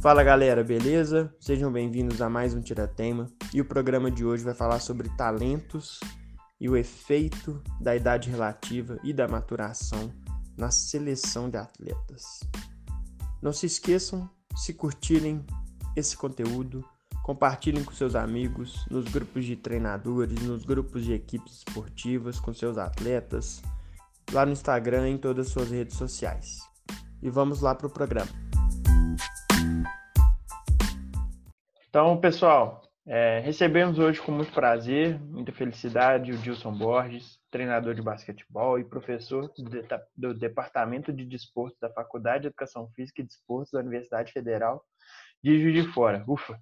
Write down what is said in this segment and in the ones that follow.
Fala galera, beleza? Sejam bem-vindos a mais um Tiratema e o programa de hoje vai falar sobre talentos e o efeito da idade relativa e da maturação na seleção de atletas. Não se esqueçam, se curtirem esse conteúdo, compartilhem com seus amigos, nos grupos de treinadores, nos grupos de equipes esportivas, com seus atletas, lá no Instagram e em todas as suas redes sociais. E vamos lá para o programa. Então, pessoal, é, recebemos hoje com muito prazer, muita felicidade, o Dilson Borges, treinador de basquetebol e professor do, Departamento de Desporto da Faculdade de Educação Física e Desporto da Universidade Federal de Juiz de Fora. Ufa!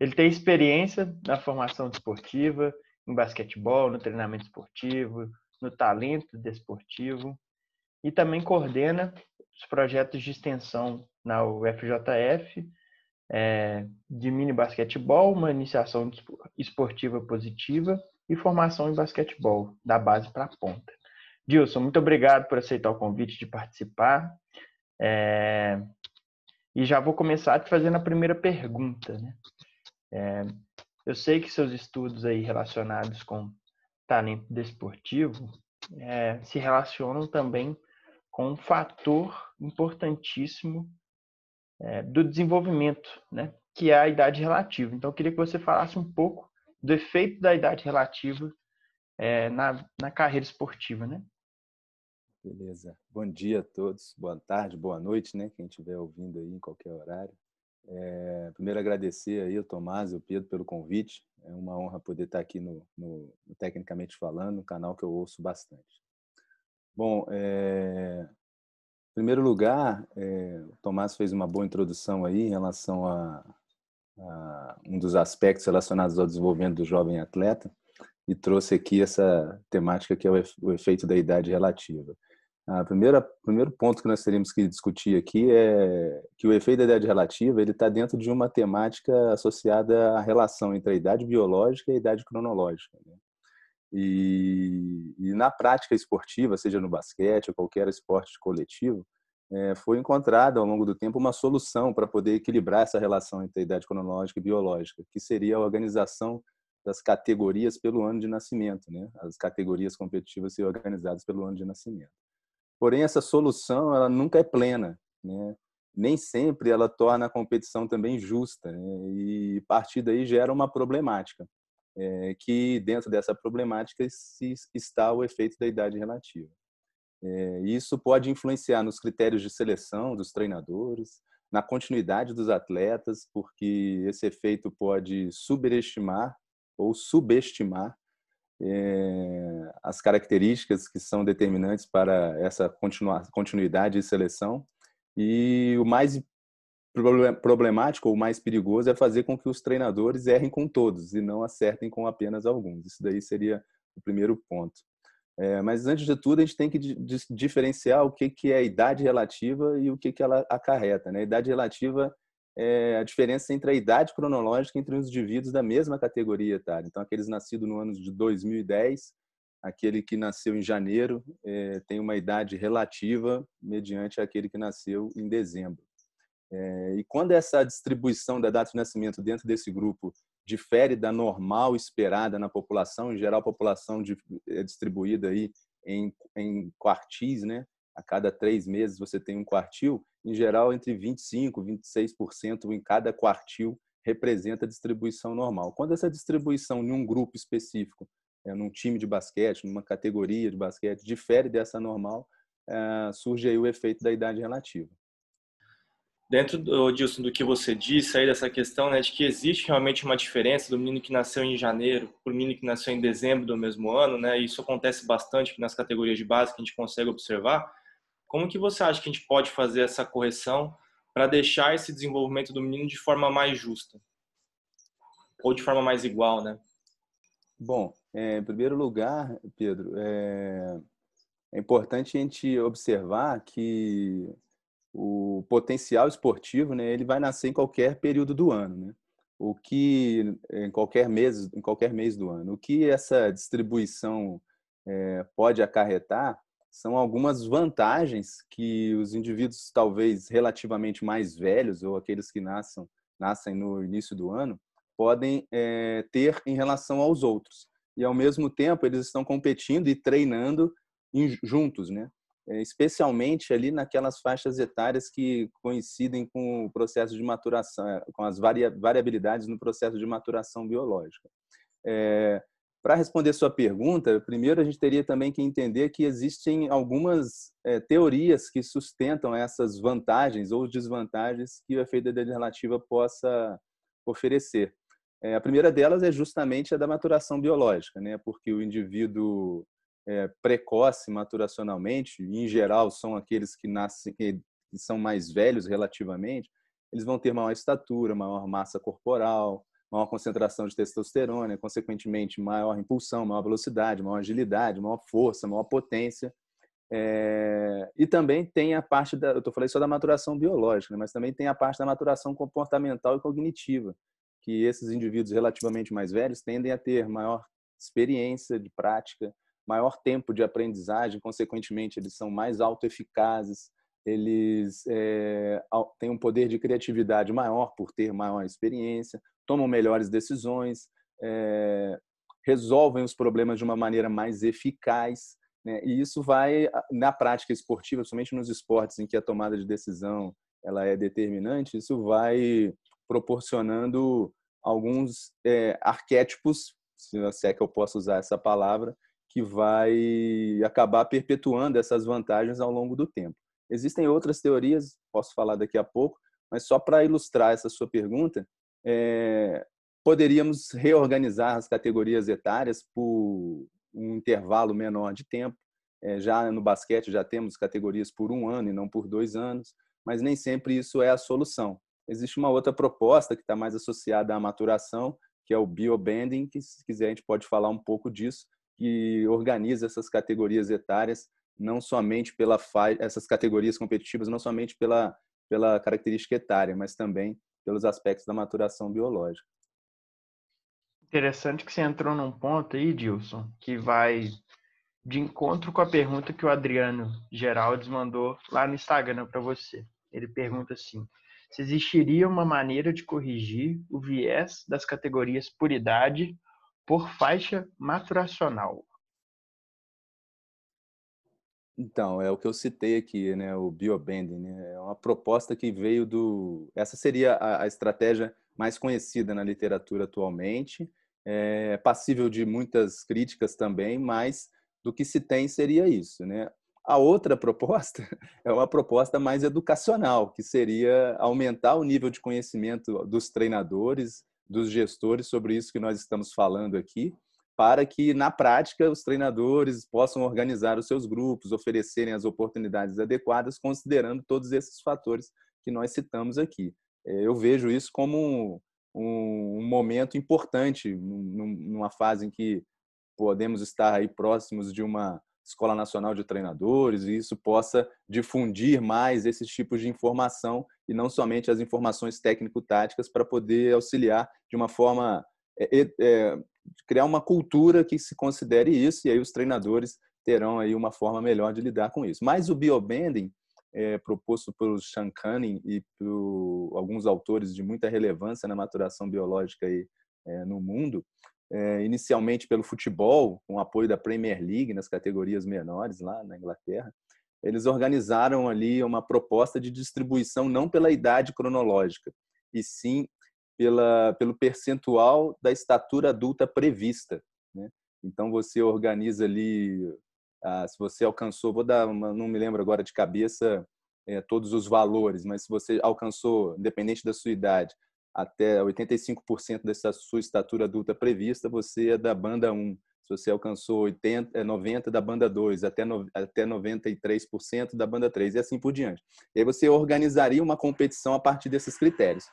Ele tem experiência na formação desportiva, em basquetebol, no treinamento esportivo, no talento desportivo e também coordena os projetos de extensão na UFJF é, de mini basquetebol, uma iniciação esportiva positiva e formação em basquetebol, da base para a ponta. Dilson, muito obrigado por aceitar o convite de participar. É, e já vou começar te fazendo a primeira pergunta. Né? É, eu sei que seus estudos aí relacionados com talento desportivo é, se relacionam também com um fator importantíssimo é, do desenvolvimento, né? que é a idade relativa. Então, eu queria que você falasse um pouco do efeito da idade relativa é, na, na carreira esportiva, né? Beleza. Bom dia a todos, boa tarde, boa noite, né? Quem estiver ouvindo aí em qualquer horário. É, primeiro agradecer aí o Tomás e o Pedro pelo convite. É uma honra poder estar aqui no, no, no Tecnicamente Falando, um canal que eu ouço bastante. Bom, é, primeiro lugar, é, o Tomás fez uma boa introdução aí em relação a, a, um dos aspectos relacionados ao desenvolvimento do jovem atleta e trouxe aqui essa temática que é o efeito da idade relativa. A primeira primeiro ponto que nós teríamos que discutir aqui é que o efeito da idade relativa ele está dentro de uma temática associada à relação entre a idade biológica e a idade cronológica. Né? E, e, na prática esportiva, seja no basquete ou qualquer esporte coletivo, é, foi encontrada ao longo do tempo uma solução para poder equilibrar essa relação entre a idade cronológica e biológica, que seria a organização das categorias pelo ano de nascimento, né? As categorias competitivas serem organizadas pelo ano de nascimento. Porém, essa solução ela nunca é plena, né? Nem sempre ela torna a competição também justa né? e a partir daí gera uma problemática é, que dentro dessa problemática está o efeito da idade relativa. É, isso pode influenciar nos critérios de seleção dos treinadores, na continuidade dos atletas, porque esse efeito pode superestimar ou subestimar é, as características que são determinantes para essa continuidade e seleção. E o mais problemático ou mais perigoso é fazer com que os treinadores errem com todos e não acertem com apenas alguns. Isso daí seria o primeiro ponto. É, mas antes de tudo, a gente tem que diferenciar o que, que é a idade relativa e o que, que ela acarreta. Né? A idade relativa é a diferença entre a idade cronológica entre os indivíduos da mesma categoria etária. Então, aqueles nascidos no ano de 2010, aquele que nasceu em janeiro é, tem uma idade relativa mediante aquele que nasceu em dezembro. É, e quando essa distribuição da data de nascimento dentro desse grupo difere da normal esperada na população, em geral a população é distribuída aí em, em quartis, né? A cada três meses você tem um quartil, em geral entre 25 e 26% em cada quartil representa a distribuição normal. Quando essa distribuição em um grupo específico, é, num time de basquete, numa categoria de basquete, difere dessa normal, é, surge aí o efeito da idade relativa dentro Dilson, do que você disse aí dessa questão, né, de que existe realmente uma diferença do menino que nasceu em janeiro para o menino que nasceu em dezembro do mesmo ano, né, isso acontece bastante nas categorias de base que a gente consegue observar. Como que você acha que a gente pode fazer essa correção para deixar esse desenvolvimento do menino de forma mais justa? Ou de forma mais igual, né? Bom, é, em primeiro lugar, Pedro, é, é importante a gente observar que o potencial esportivo, né, ele vai nascer em qualquer período do ano, né? O que em qualquer mês, em qualquer mês do ano. O que essa distribuição é, pode acarretar são algumas vantagens que os indivíduos talvez relativamente mais velhos ou aqueles que nascem, nascem no início do ano podem é, ter em relação aos outros. E ao mesmo tempo eles estão competindo e treinando juntos, né? É, especialmente ali naquelas faixas etárias que coincidem com o processo de maturação, é, com as variabilidades no processo de maturação biológica. É, para responder sua pergunta, primeiro a gente teria também que entender que existem algumas é, teorias que sustentam essas vantagens ou desvantagens que o efeito da relativa possa oferecer. É, a primeira delas é justamente a da maturação biológica, né? porque o indivíduo é, precoce maturacionalmente, em geral são aqueles que nascem, que são mais velhos relativamente, eles vão ter maior estatura, maior massa corporal, maior concentração de testosterona, consequentemente maior impulsão, maior velocidade, maior agilidade, maior força, maior potência. É... e também tem a parte da, eu estou falando só da maturação biológica, né? mas também tem a parte da maturação comportamental e cognitiva, que esses indivíduos relativamente mais velhos tendem a ter maior experiência de prática, maior tempo de aprendizagem, consequentemente eles são mais autoeficazes, eles é, têm um poder de criatividade maior por ter maior experiência, tomam melhores decisões, é, resolvem os problemas de uma maneira mais eficaz. Né? E isso vai, na prática esportiva, somente nos esportes em que a tomada de decisão ela é determinante, isso vai proporcionando alguns é, arquétipos, se é que eu posso usar essa palavra, que vai acabar perpetuando essas vantagens ao longo do tempo. Existem outras teorias, posso falar daqui a pouco, mas só para ilustrar essa sua pergunta, é, poderíamos reorganizar as categorias etárias por um intervalo menor de tempo. É, já no basquete já temos categorias por um ano e não por dois anos, mas nem sempre isso é a solução. Existe uma outra proposta que está mais associada à maturação, que é o biobanding, que se quiser a gente pode falar um pouco disso, que organiza essas categorias etárias não somente pela essas categorias competitivas não somente pela pela característica etária, mas também pelos aspectos da maturação biológica. Interessante que você entrou num ponto aí, Dilson, que vai de encontro com a pergunta que o Adriano Geraldes mandou lá no Instagram para você. Ele pergunta assim: se existiria uma maneira de corrigir o viés das categorias por idade por faixa maturacional? Então, é o que eu citei aqui, né, o biobending, né? É uma proposta que veio do essa seria a, a estratégia mais conhecida na literatura atualmente, é passível de muitas críticas também, mas do que se tem seria isso, né? A outra proposta é uma proposta mais educacional, que seria aumentar o nível de conhecimento dos treinadores, dos gestores sobre isso que nós estamos falando aqui, para que, na prática, os treinadores possam organizar os seus grupos, oferecerem as oportunidades adequadas, considerando todos esses fatores que nós citamos aqui. É, eu vejo isso como um, momento importante, numa fase em que podemos estar aí próximos de uma Escola Nacional de Treinadores e isso possa difundir mais esses tipos de informação e não somente as informações técnico-táticas para poder auxiliar de uma forma é, é, criar uma cultura que se considere isso e aí os treinadores terão aí uma forma melhor de lidar com isso. Mas o biobending, é, proposto pelo Sean Cunning e por alguns autores de muita relevância na maturação biológica aí, é, no mundo, é, inicialmente pelo futebol, com apoio da Premier League nas categorias menores lá na Inglaterra, eles organizaram ali uma proposta de distribuição não pela idade cronológica, e sim pela, pelo percentual da estatura adulta prevista. Né? Então você organiza ali, ah, se você alcançou, vou dar, uma, não me lembro agora de cabeça é, todos os valores, mas se você alcançou, independente da sua idade, até 85% dessa sua estatura adulta prevista, você é da banda 1. Se você alcançou 80, 90 é, da banda 2, até, no, até 93% da banda 3 e assim por diante. E aí você organizaria uma competição a partir desses critérios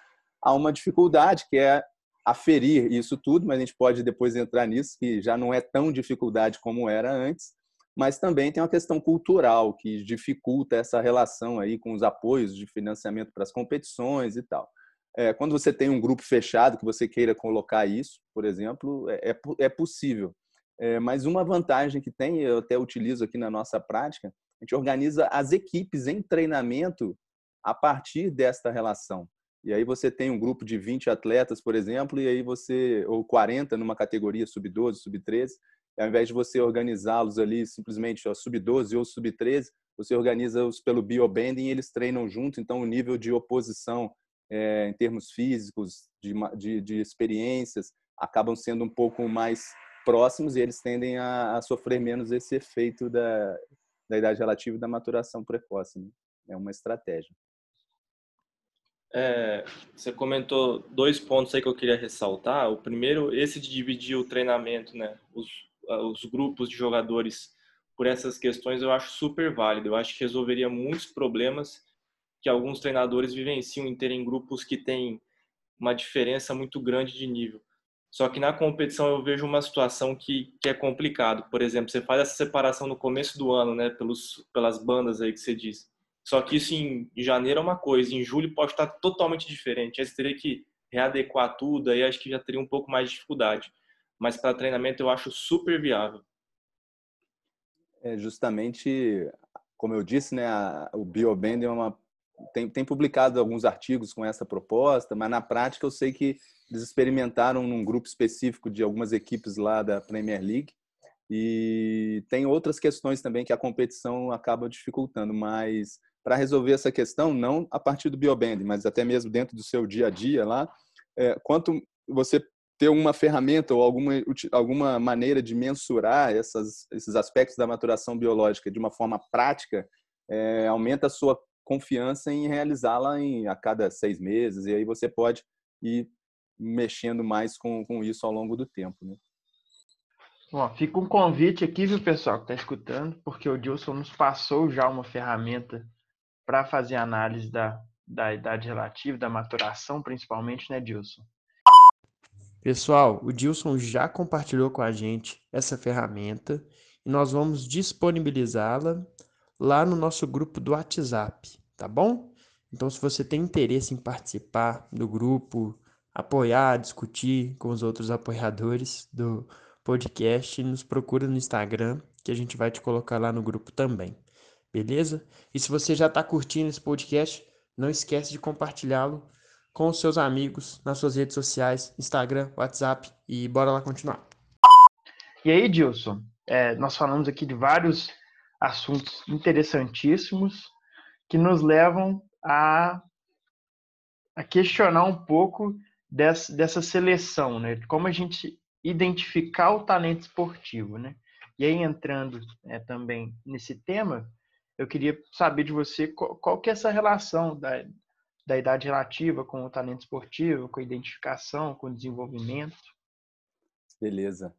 há uma dificuldade que é aferir isso tudo, mas a gente pode depois entrar nisso, que já não é tão dificuldade como era antes, mas também tem uma questão cultural que dificulta essa relação aí com os apoios de financiamento para as competições e tal. É, quando você tem um grupo fechado que você queira colocar isso, por exemplo, é, é, é possível. É, mas uma vantagem que tem, eu até utilizo aqui na nossa prática, a gente organiza as equipes em treinamento a partir desta relação. E aí você tem um grupo de 20 atletas, por exemplo, e aí você ou 40 numa categoria sub-12, sub-13, ao invés de você organizá-los ali simplesmente sub-12 ou sub-13, você organiza-os pelo biobanding e eles treinam junto, então o nível de oposição é, em termos físicos, de, de, de, experiências, acabam sendo um pouco mais próximos e eles tendem a, a sofrer menos esse efeito da, da idade relativa e da maturação precoce. Né? É uma estratégia. É, você comentou dois pontos aí que eu queria ressaltar. O primeiro, esse de dividir o treinamento, né, os, os grupos de jogadores por essas questões, eu acho super válido. Eu acho que resolveria muitos problemas que alguns treinadores vivenciam em terem grupos que têm uma diferença muito grande de nível. Só que na competição eu vejo uma situação que, que é complicado. Por exemplo, você faz essa separação no começo do ano, né, pelos, pelas bandas aí que você diz. Só que isso em, janeiro é uma coisa, em julho pode estar totalmente diferente. Aí você teria que readequar tudo, aí acho que já teria um pouco mais de dificuldade. Mas para treinamento eu acho super viável. É justamente, como eu disse, né, a, o BioBand é uma tem, tem publicado alguns artigos com essa proposta, mas na prática eu sei que eles experimentaram num grupo específico de algumas equipes lá da Premier League e tem outras questões também que a competição acaba dificultando, mas para resolver essa questão, não a partir do bioband, mas até mesmo dentro do seu dia a dia lá, é, quanto você ter uma ferramenta ou alguma, alguma maneira de mensurar essas, esses aspectos da maturação biológica de uma forma prática, é, aumenta a sua confiança em realizá-la a cada seis meses, e aí você pode ir mexendo mais com, com isso ao longo do tempo. Né? Bom, fica um convite aqui, viu, pessoal, que está escutando, porque o Dilson nos passou já uma ferramenta para fazer análise da, da idade relativa, da maturação, principalmente, né, Dilson? Pessoal, o Dilson já compartilhou com a gente essa ferramenta e nós vamos disponibilizá-la lá no nosso grupo do WhatsApp, tá bom? Então, se você tem interesse em participar do grupo, apoiar, discutir com os outros apoiadores do podcast, nos procura no Instagram, que a gente vai te colocar lá no grupo também beleza? E se você já está curtindo esse podcast, não esquece de compartilhá-lo com os seus amigos nas suas redes sociais, Instagram, WhatsApp e bora lá continuar. E aí, Dilson, é, nós falamos aqui de vários assuntos interessantíssimos que nos levam a, a questionar um pouco dessa, dessa seleção, né? Como a gente identificar o talento esportivo, né? E aí, entrando é, também nesse tema, eu queria saber de você qual, qual que é essa relação da, da idade relativa com o talento esportivo, com a identificação, com o desenvolvimento. Beleza.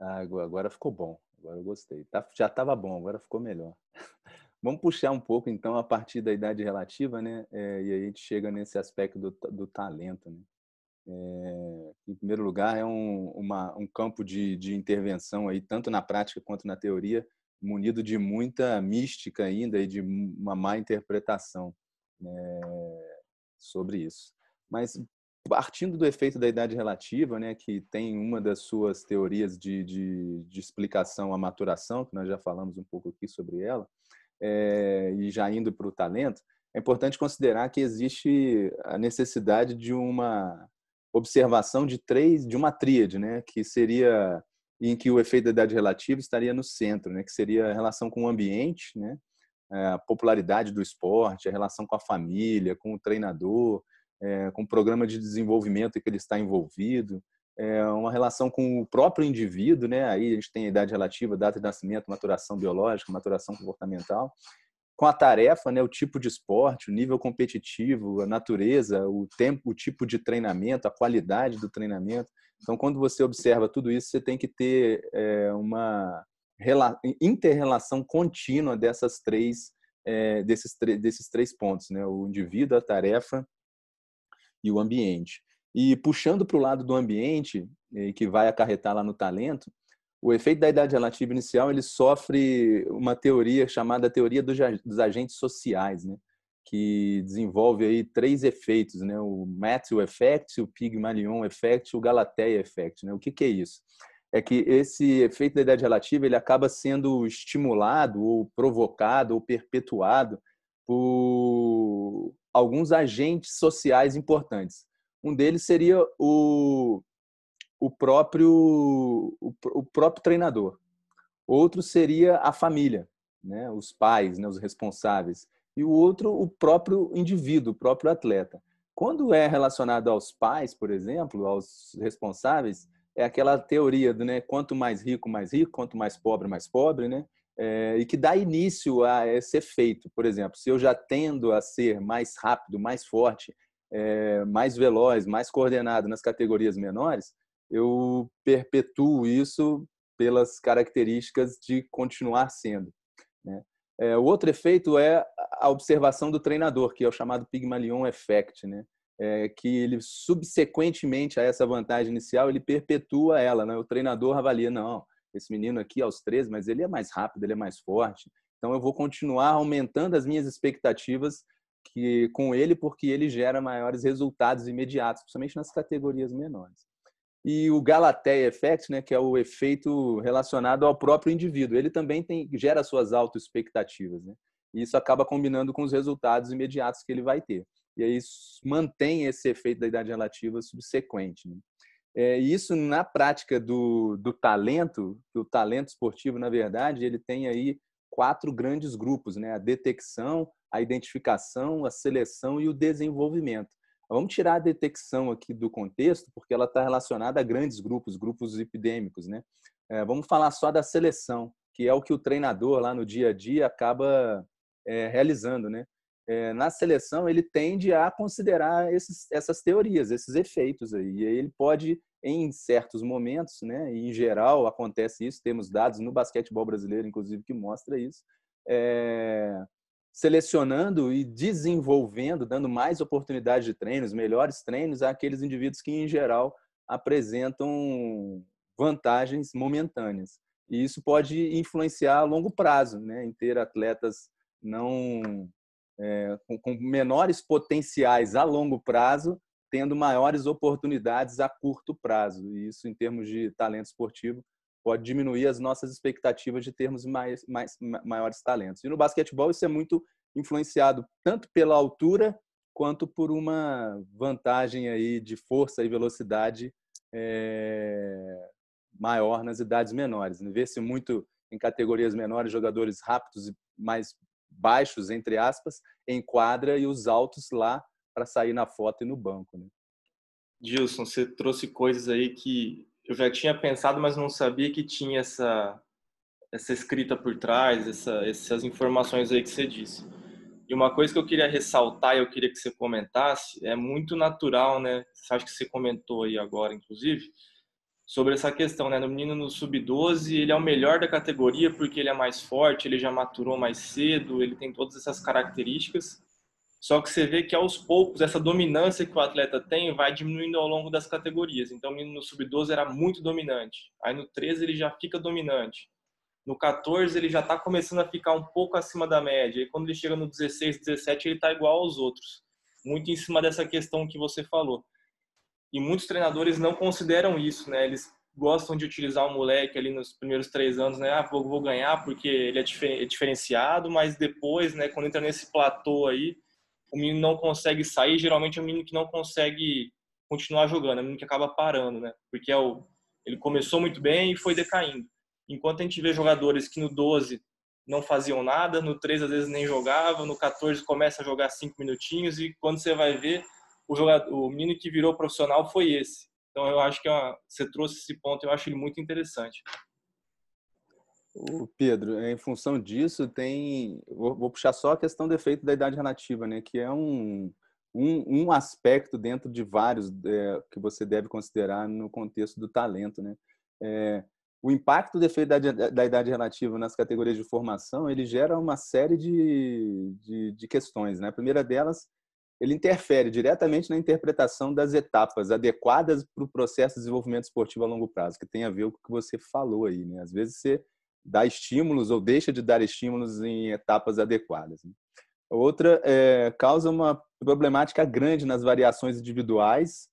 Ah, agora ficou bom. Agora eu gostei. Tá, já estava bom, agora ficou melhor. Vamos puxar um pouco, então, a partir da idade relativa, né? É, e aí a gente chega nesse aspecto do, do talento, né? É, em primeiro lugar, é um, uma, um campo de, de intervenção aí, tanto na prática quanto na teoria, munido de muita mística ainda e de uma má interpretação né, sobre isso. Mas partindo do efeito da idade relativa, né, que tem uma das suas teorias de, de, de explicação à maturação, que nós já falamos um pouco aqui sobre ela, é, e já indo para o talento, é importante considerar que existe a necessidade de uma observação de três, de uma tríade, né, que seria em que o efeito da idade relativa estaria no centro, né, que seria a relação com o ambiente, né, a popularidade do esporte, a relação com a família, com o treinador, é, com o programa de desenvolvimento que ele está envolvido, é, uma relação com o próprio indivíduo, né? Aí a gente tem a idade relativa, data de nascimento, maturação biológica, maturação comportamental, com a tarefa, né, o tipo de esporte, o nível competitivo, a natureza, o tempo, o tipo de treinamento, a qualidade do treinamento. Então, quando você observa tudo isso, você tem que ter é, uma interrelação contínua dessas três, é, desses, desses três pontos, né? o indivíduo, a tarefa e o ambiente. E puxando para o lado do ambiente, que vai acarretar lá no talento, o efeito da idade relativa inicial ele sofre uma teoria chamada teoria dos agentes sociais, né? que desenvolve aí três efeitos, né? o Matthew Effect, o Pygmalion Effect e o Galatea Effect. Né? O que, que é isso? é que esse efeito da idade relativa ele acaba sendo estimulado ou provocado ou perpetuado por alguns agentes sociais importantes. Um deles seria o, o, próprio, o, o próprio treinador. Outro seria a família, né? os pais, né? os responsáveis. E o outro, o próprio indivíduo, o próprio atleta. Quando é relacionado aos pais, por exemplo, aos responsáveis, é aquela teoria do né, quanto mais rico, mais rico, quanto mais pobre, mais pobre, né? É, e que dá início a esse efeito. Por exemplo, se eu já tendo a ser mais rápido, mais forte, é, mais veloz, mais coordenado nas categorias menores, eu perpetuo isso pelas características de continuar sendo. Né? É, o outro efeito é a observação do treinador, que é o chamado Pygmalion Effect, né? É, que ele subsequentemente a essa vantagem inicial ele perpetua ela, né? O treinador avalia não, esse menino aqui aos 13, mas ele é mais rápido, ele é mais forte, então eu vou continuar aumentando as minhas expectativas que com ele porque ele gera maiores resultados imediatos, principalmente nas categorias menores e o Galatea Effect, né, que é o efeito relacionado ao próprio indivíduo. Ele também tem, gera suas autoexpectativas, né? E isso acaba combinando com os resultados imediatos que ele vai ter. E aí mantém esse efeito da idade relativa subsequente. Né? É, isso na prática do, do talento, o talento esportivo, na verdade, ele tem aí quatro grandes grupos, né? A detecção, a identificação, a seleção e o desenvolvimento. Vamos tirar a detecção aqui do contexto, porque ela está relacionada a grandes grupos, grupos epidêmicos, né? É, vamos falar só da seleção, que é o que o treinador lá no dia a dia acaba é, realizando, né? É, na seleção ele tende a considerar esses, essas teorias, esses efeitos aí. E ele pode, em certos momentos, né? E em geral acontece isso. Temos dados no basquetebol brasileiro, inclusive, que mostra isso. É, selecionando e desenvolvendo, dando mais oportunidades de treinos, melhores treinos àqueles indivíduos que, em geral, apresentam vantagens momentâneas. E isso pode influenciar a longo prazo, né, em ter atletas não é, com, com menores potenciais a longo prazo, tendo maiores oportunidades a curto prazo. E isso, em termos de talento esportivo, pode diminuir as nossas expectativas de termos mais, mais, maiores talentos. E no basquetebol isso é muito influenciado tanto pela altura quanto por uma vantagem aí de força e velocidade é, maior nas idades menores. Vê-se muito em categorias menores jogadores rápidos e mais baixos, entre aspas, em quadra e os altos lá para sair na foto e no banco. Né? Gilson, você trouxe coisas aí que eu já tinha pensado, mas não sabia que tinha essa essa escrita por trás, essa, essas informações aí que você disse. E uma coisa que eu queria ressaltar, eu queria que você comentasse, é muito natural, né? Acho que você comentou aí agora, inclusive, sobre essa questão, né? No menino no sub-12, ele é o melhor da categoria porque ele é mais forte, ele já maturou mais cedo, ele tem todas essas características. Só que você vê que aos poucos essa dominância que o atleta tem vai diminuindo ao longo das categorias. Então o menino no sub-12 era muito dominante. Aí no 13 ele já fica dominante. No 14 ele já está começando a ficar um pouco acima da média. E quando ele chega no 16, 17 ele está igual aos outros. Muito em cima dessa questão que você falou. E muitos treinadores não consideram isso, né? Eles gostam de utilizar o moleque ali nos primeiros três anos, né? Ah, vou, vou ganhar porque ele é, é diferenciado, mas depois, né? Quando entra nesse platô aí, o menino não consegue sair, geralmente é o menino que não consegue continuar jogando, é o menino que acaba parando, né? Porque é o, ele começou muito bem e foi decaindo. Enquanto a gente vê jogadores que no 12 não faziam nada, no 13 às vezes nem jogavam, no 14 começa a jogar 5 minutinhos e quando você vai ver, o, jogador, o menino que virou profissional foi esse. Então eu acho que é você trouxe esse ponto, eu acho ele muito interessante. O Pedro, em função disso, tem. Vou, puxar só a questão do efeito da idade relativa, né? Que é um, um, um aspecto dentro de vários é, que você deve considerar no contexto do talento, né? É, o impacto do efeito da, da, idade relativa nas categorias de formação ele gera uma série de, de, de questões, né? A primeira delas ele interfere diretamente na interpretação das etapas adequadas para o processo de desenvolvimento esportivo a longo prazo, que tem a ver com o que você falou aí. Né? Às vezes você dá estímulos ou deixa de dar estímulos em etapas adequadas. Né? Outra é, causa uma problemática grande nas variações individuais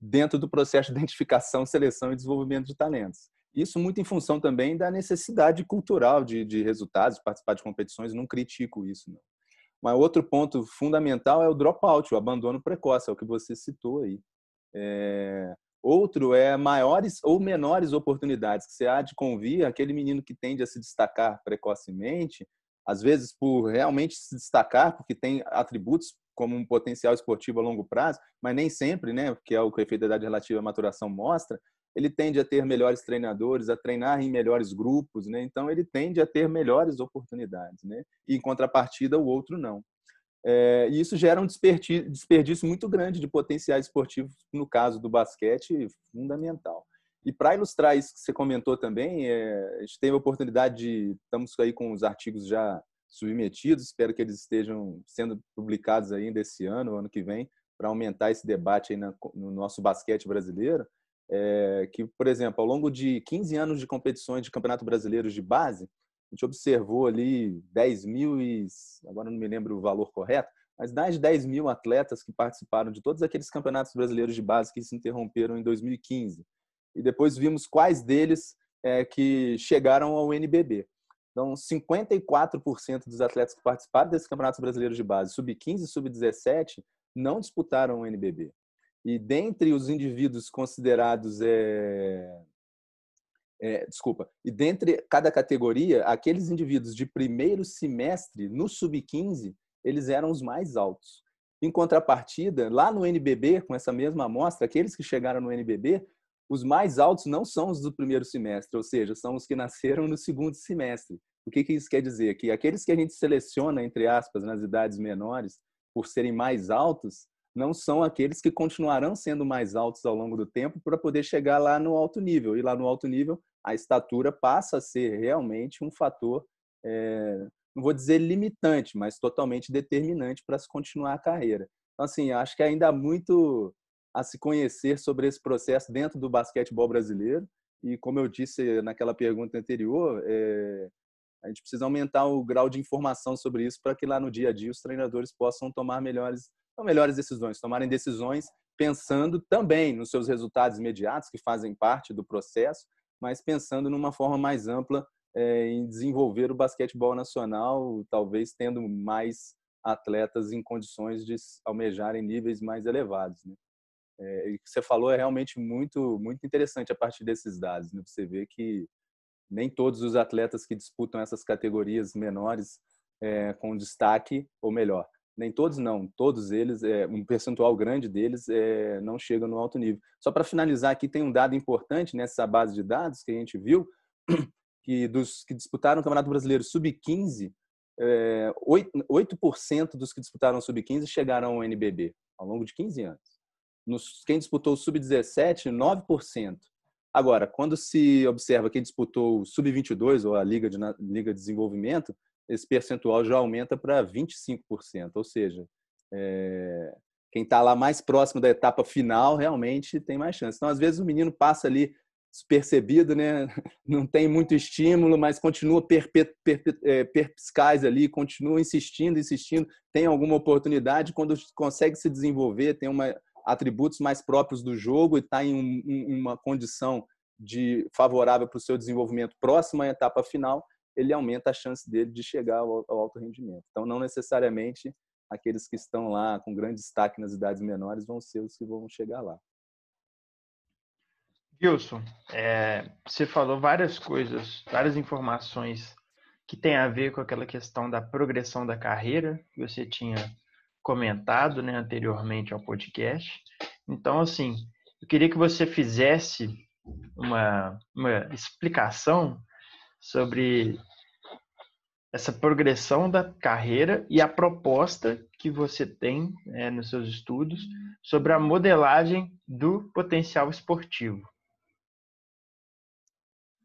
dentro do processo de identificação, seleção e desenvolvimento de talentos. Isso muito em função também da necessidade cultural de, de resultados, participar de competições, não critico isso. Não. Mas outro ponto fundamental é o dropout, o abandono precoce, é o que você citou aí. É... Outro é maiores ou menores oportunidades que você há de convir aquele menino que tende a se destacar precocemente, às vezes por realmente se destacar, porque tem atributos como um potencial esportivo a longo prazo, mas nem sempre, né, que é o que a efetividade relativa à maturação mostra, ele tende a ter melhores treinadores, a treinar em melhores grupos, né? Então ele tende a ter melhores oportunidades, né? E em contrapartida o outro não. É, e isso gera um desperdício, muito grande de potenciais esportivos, no caso do basquete, fundamental. E para ilustrar isso que você comentou também, é, a gente teve a oportunidade de. Estamos aí com os artigos já submetidos, espero que eles estejam sendo publicados ainda esse ano, ano que vem, para aumentar esse debate aí na, no nosso basquete brasileiro. É, que, por exemplo, ao longo de 15 anos de competições de campeonato brasileiro de base, a gente observou ali 10 mil e. agora não me lembro o valor correto, mas de 10 mil atletas que participaram de todos aqueles campeonatos brasileiros de base que se interromperam em 2015. E depois vimos quais deles é, que chegaram ao NBB. Então, 54% dos atletas que participaram desses campeonatos brasileiros de base, sub-15 e sub-17, não disputaram o NBB. E dentre os indivíduos considerados é, é, desculpa, e dentre cada categoria, aqueles indivíduos de primeiro semestre no sub-15, eles eram os mais altos. Em contrapartida, lá no NBB, com essa mesma amostra, aqueles que chegaram no NBB, os mais altos não são os do primeiro semestre, ou seja, são os que nasceram no segundo semestre. O que, que isso quer dizer? Que aqueles que a gente seleciona, entre aspas, nas idades menores, por serem mais altos, não são aqueles que continuarão sendo mais altos ao longo do tempo para poder chegar lá no alto nível. E lá no alto nível, a estatura passa a ser realmente um fator, é, não vou dizer limitante, mas totalmente determinante para se continuar a carreira. Então, assim, acho que ainda há muito a se conhecer sobre esse processo dentro do basquetebol brasileiro. E, como eu disse naquela pergunta anterior, é, a gente precisa aumentar o grau de informação sobre isso para que lá no dia a dia os treinadores possam tomar melhores então, melhores decisões, tomarem decisões pensando também nos seus resultados imediatos, que fazem parte do processo, mas pensando numa forma mais ampla é, em desenvolver o basquetebol nacional, talvez tendo mais atletas em condições de almejarem níveis mais elevados. Né? É, o que você falou é realmente muito, muito interessante a partir desses dados. Né? Você vê que nem todos os atletas que disputam essas categorias menores é, com destaque, ou melhor, nem todos não, todos eles, é, um percentual grande deles é, não chega no alto nível. Só para finalizar aqui, tem um dado importante nessa base de dados que a gente viu, que dos que disputaram o Campeonato Brasileiro Sub-15, é, 8%, dos que disputaram o Sub-15 chegaram ao NBB ao longo de 15 anos. Nos, quem disputou o Sub-17, 9%. Agora, quando se observa quem disputou o Sub-22 ou a Liga de, Liga de Desenvolvimento, esse percentual já aumenta para 25%. Ou seja, é, quem está lá mais próximo da etapa final realmente tem mais chance. Então, às vezes, o menino passa ali despercebido, né? não tem muito estímulo, mas continua perpet, é, perpiscaz ali, continua insistindo, insistindo, tem alguma oportunidade, quando consegue se desenvolver, tem uma, atributos mais próprios do jogo e está em um, uma condição de favorável para o seu desenvolvimento próximo à etapa final, ele aumenta a chance dele de chegar ao, alto rendimento. Então, não necessariamente aqueles que estão lá com grande destaque nas idades menores vão ser os que vão chegar lá. Wilson, é, você falou várias coisas, várias informações que tem a ver com aquela questão da progressão da carreira que você tinha comentado né, anteriormente ao podcast. Então, assim, eu queria que você fizesse uma, uma explicação sobre essa progressão da carreira e a proposta que você tem é, nos seus estudos sobre a modelagem do potencial esportivo.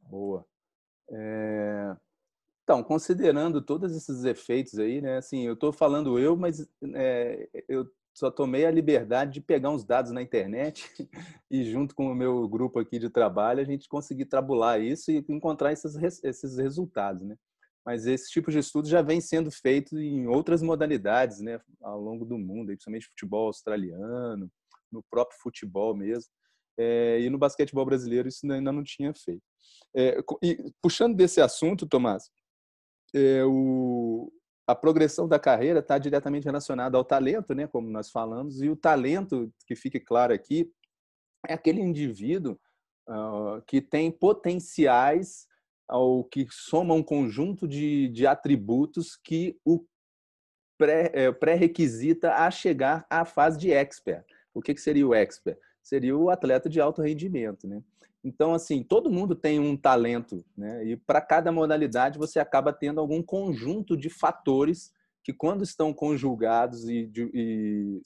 Boa. É... Então, considerando todos esses efeitos aí, né? Assim, eu estou falando eu, mas é, eu só tomei a liberdade de pegar uns dados na internet e junto com o meu grupo aqui de trabalho a gente conseguir tabular isso e encontrar esses, esses resultados, né? Mas esse tipo de estudo já vem sendo feito em outras modalidades, né, ao longo do mundo, principalmente futebol australiano, no próprio futebol mesmo. é, e no basquetebol brasileiro isso ainda não tinha feito. É, e puxando desse assunto, Tomás, é, o, a progressão da carreira está diretamente relacionada ao talento, né, como nós falamos, e o talento, que fique claro aqui, é aquele indivíduo uh, que tem potenciais ao que soma um conjunto de, de atributos que o é, pré-requisita a chegar à fase de expert. O que, que seria o expert? Seria o atleta de alto rendimento, né? Então, assim, todo mundo tem um talento, né? E para cada modalidade você acaba tendo algum conjunto de fatores que, quando estão conjugados e, e,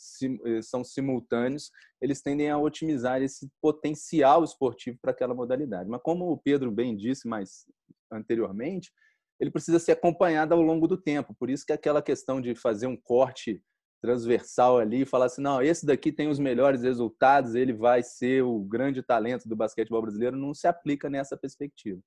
e são simultâneos, eles tendem a otimizar esse potencial esportivo para aquela modalidade. Mas, como o Pedro bem disse mais anteriormente, ele precisa ser acompanhado ao longo do tempo. Por isso que aquela questão de fazer um corte transversal ali e falar assim, não, esse daqui tem os melhores resultados, ele vai ser o grande talento do basquetebol brasileiro, não se aplica nessa perspectiva.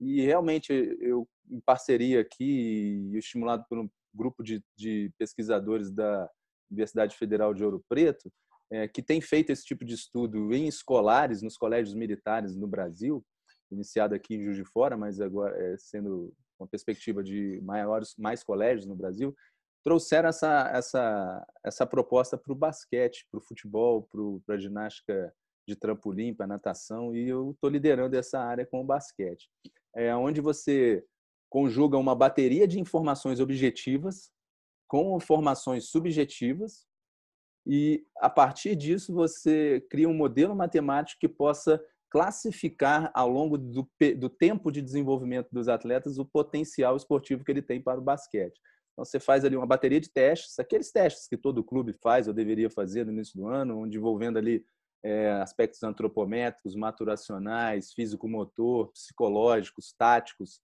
E realmente eu, em parceria aqui, estimulado por um grupo de, de pesquisadores da Universidade Federal de Ouro Preto, é, que tem feito esse tipo de estudo em escolares, nos colégios militares no Brasil, iniciado aqui em Juiz de Fora, mas agora é, sendo uma perspectiva de maiores, mais colégios no Brasil, trouxeram essa, essa, essa proposta para o basquete, para o futebol, para a ginástica de trampolim, para natação, e eu estou liderando essa área com o basquete. É onde você conjuga uma bateria de informações objetivas com informações subjetivas, e a partir disso você cria um modelo matemático que possa classificar ao longo do, do tempo de desenvolvimento dos atletas o potencial esportivo que ele tem para o basquete. Então, você faz ali uma bateria de testes, aqueles testes que todo clube faz ou deveria fazer no início do ano, onde envolvendo ali é, aspectos antropométricos, maturacionais, físico-motor, psicológicos, táticos.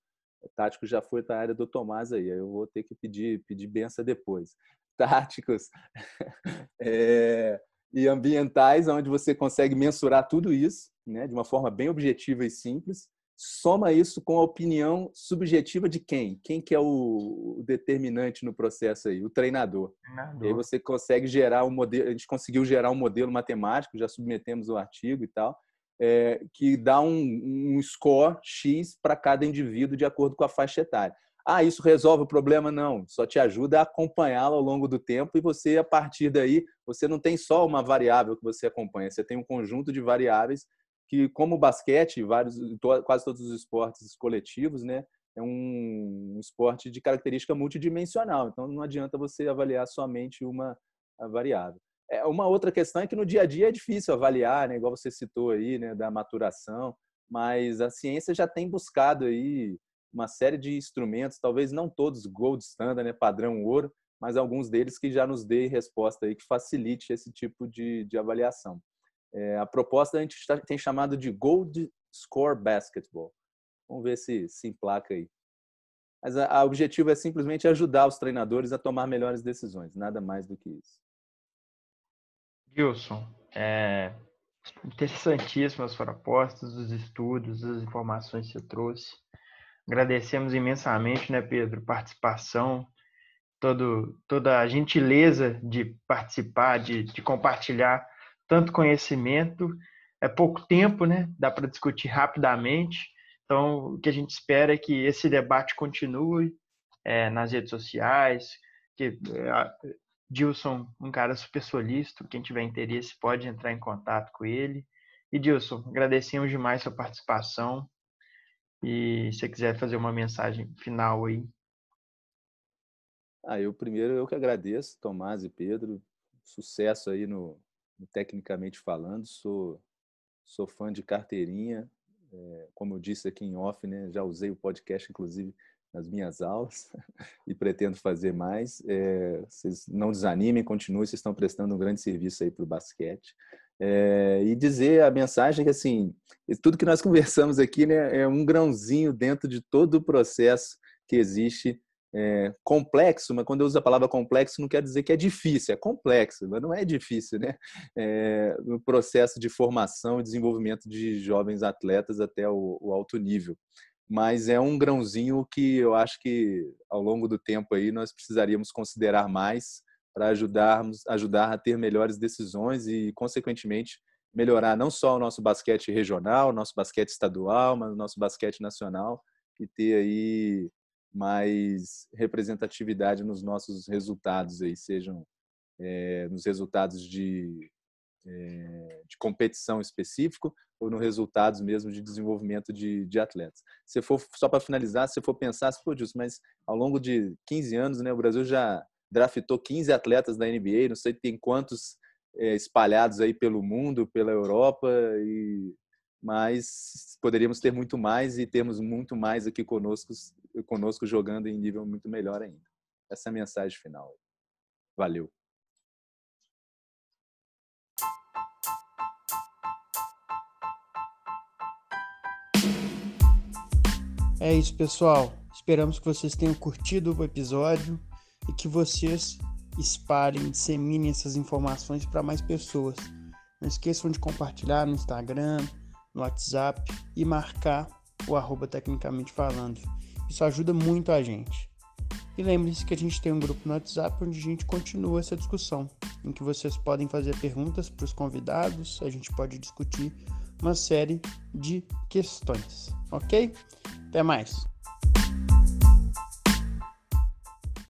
Táticos já foi para a área do Tomás aí, eu vou ter que pedir, pedir benção depois. Táticos é, e ambientais, onde você consegue mensurar tudo isso né, de uma forma bem objetiva e simples soma isso com a opinião subjetiva de quem? Quem que é o determinante no processo aí? O treinador. treinador. E aí você consegue gerar um modelo, a gente conseguiu gerar um modelo matemático, já submetemos o artigo e tal, é, que dá um, um score X para cada indivíduo de acordo com a faixa etária. Ah, isso resolve o problema? Não, só te ajuda a acompanhá-lo ao longo do tempo e você, a partir daí, você não tem só uma variável que você acompanha, você tem um conjunto de variáveis que como o basquete, vários, quase todos os esportes coletivos, né, é um esporte de característica multidimensional. Então não adianta você avaliar somente uma variável. É, uma outra questão é que no dia a dia é difícil avaliar, né, igual você citou aí, né, da maturação, mas a ciência já tem buscado aí uma série de instrumentos, talvez não todos gold standard, né, padrão ouro, mas alguns deles que já nos dê resposta aí que facilite esse tipo de, de avaliação. É, a proposta a gente tem chamado de Gold Score Basketball. Vamos ver se se emplaca aí. Mas o objetivo é simplesmente ajudar os treinadores a tomar melhores decisões, nada mais do que isso. Gilson, é interessantíssimas propostas, os estudos, as informações que você trouxe. Agradecemos imensamente, né, Pedro, participação, todo, toda a gentileza de participar, de, de compartilhar tanto conhecimento, é pouco tempo, né? Dá para discutir rapidamente. Então, o que a gente espera é que esse debate continue é, nas redes sociais, que é, Dilson, um cara super solícito, quem tiver interesse pode entrar em contato com ele. E Dilson, agradecemos demais sua participação. E se você quiser fazer uma mensagem final aí. Ah, eu primeiro eu que agradeço, Tomás e Pedro. Sucesso aí no, tecnicamente falando, sou, sou fã de carteirinha, é, como eu disse aqui em off, né, já usei o podcast, inclusive, nas minhas aulas e pretendo fazer mais. É, vocês não desanimem, continuem, vocês estão prestando um grande serviço aí para o basquete. É, e dizer a mensagem que, assim, tudo que nós conversamos aqui né, é um grãozinho dentro de todo o processo que existe é, complexo, mas quando eu uso a palavra complexo não quer dizer que é difícil, é complexo, mas não é difícil, né? É, no processo de formação e desenvolvimento de jovens atletas até o, o, alto nível. Mas é um grãozinho que eu acho que ao longo do tempo aí nós precisaríamos considerar mais para ajudarmos ajudar a ter melhores decisões e consequentemente melhorar não só o nosso basquete regional, nosso basquete estadual, mas o nosso basquete nacional e ter aí mais representatividade nos nossos resultados aí, sejam é, nos resultados de, é, de competição específico ou nos resultados mesmo de desenvolvimento de, de atletas. Se for só para finalizar, se for pensar, se for disso, mas ao longo de 15 anos, né, o Brasil já draftou 15 atletas da NBA, não sei tem quantos é, espalhados aí pelo mundo, pela Europa e mas poderíamos ter muito mais e temos muito mais aqui conosco, conosco jogando em nível muito melhor ainda. Essa é a mensagem final. Valeu. É isso, pessoal. Esperamos que vocês tenham curtido o episódio e que vocês espalhem, disseminem essas informações para mais pessoas. Não esqueçam de compartilhar no Instagram, no WhatsApp e marcar o arroba tecnicamente falando. Isso ajuda muito a gente. E lembre-se que a gente tem um grupo no WhatsApp onde a gente continua essa discussão, em que vocês podem fazer perguntas para os convidados, a gente pode discutir uma série de questões, ok? Até mais!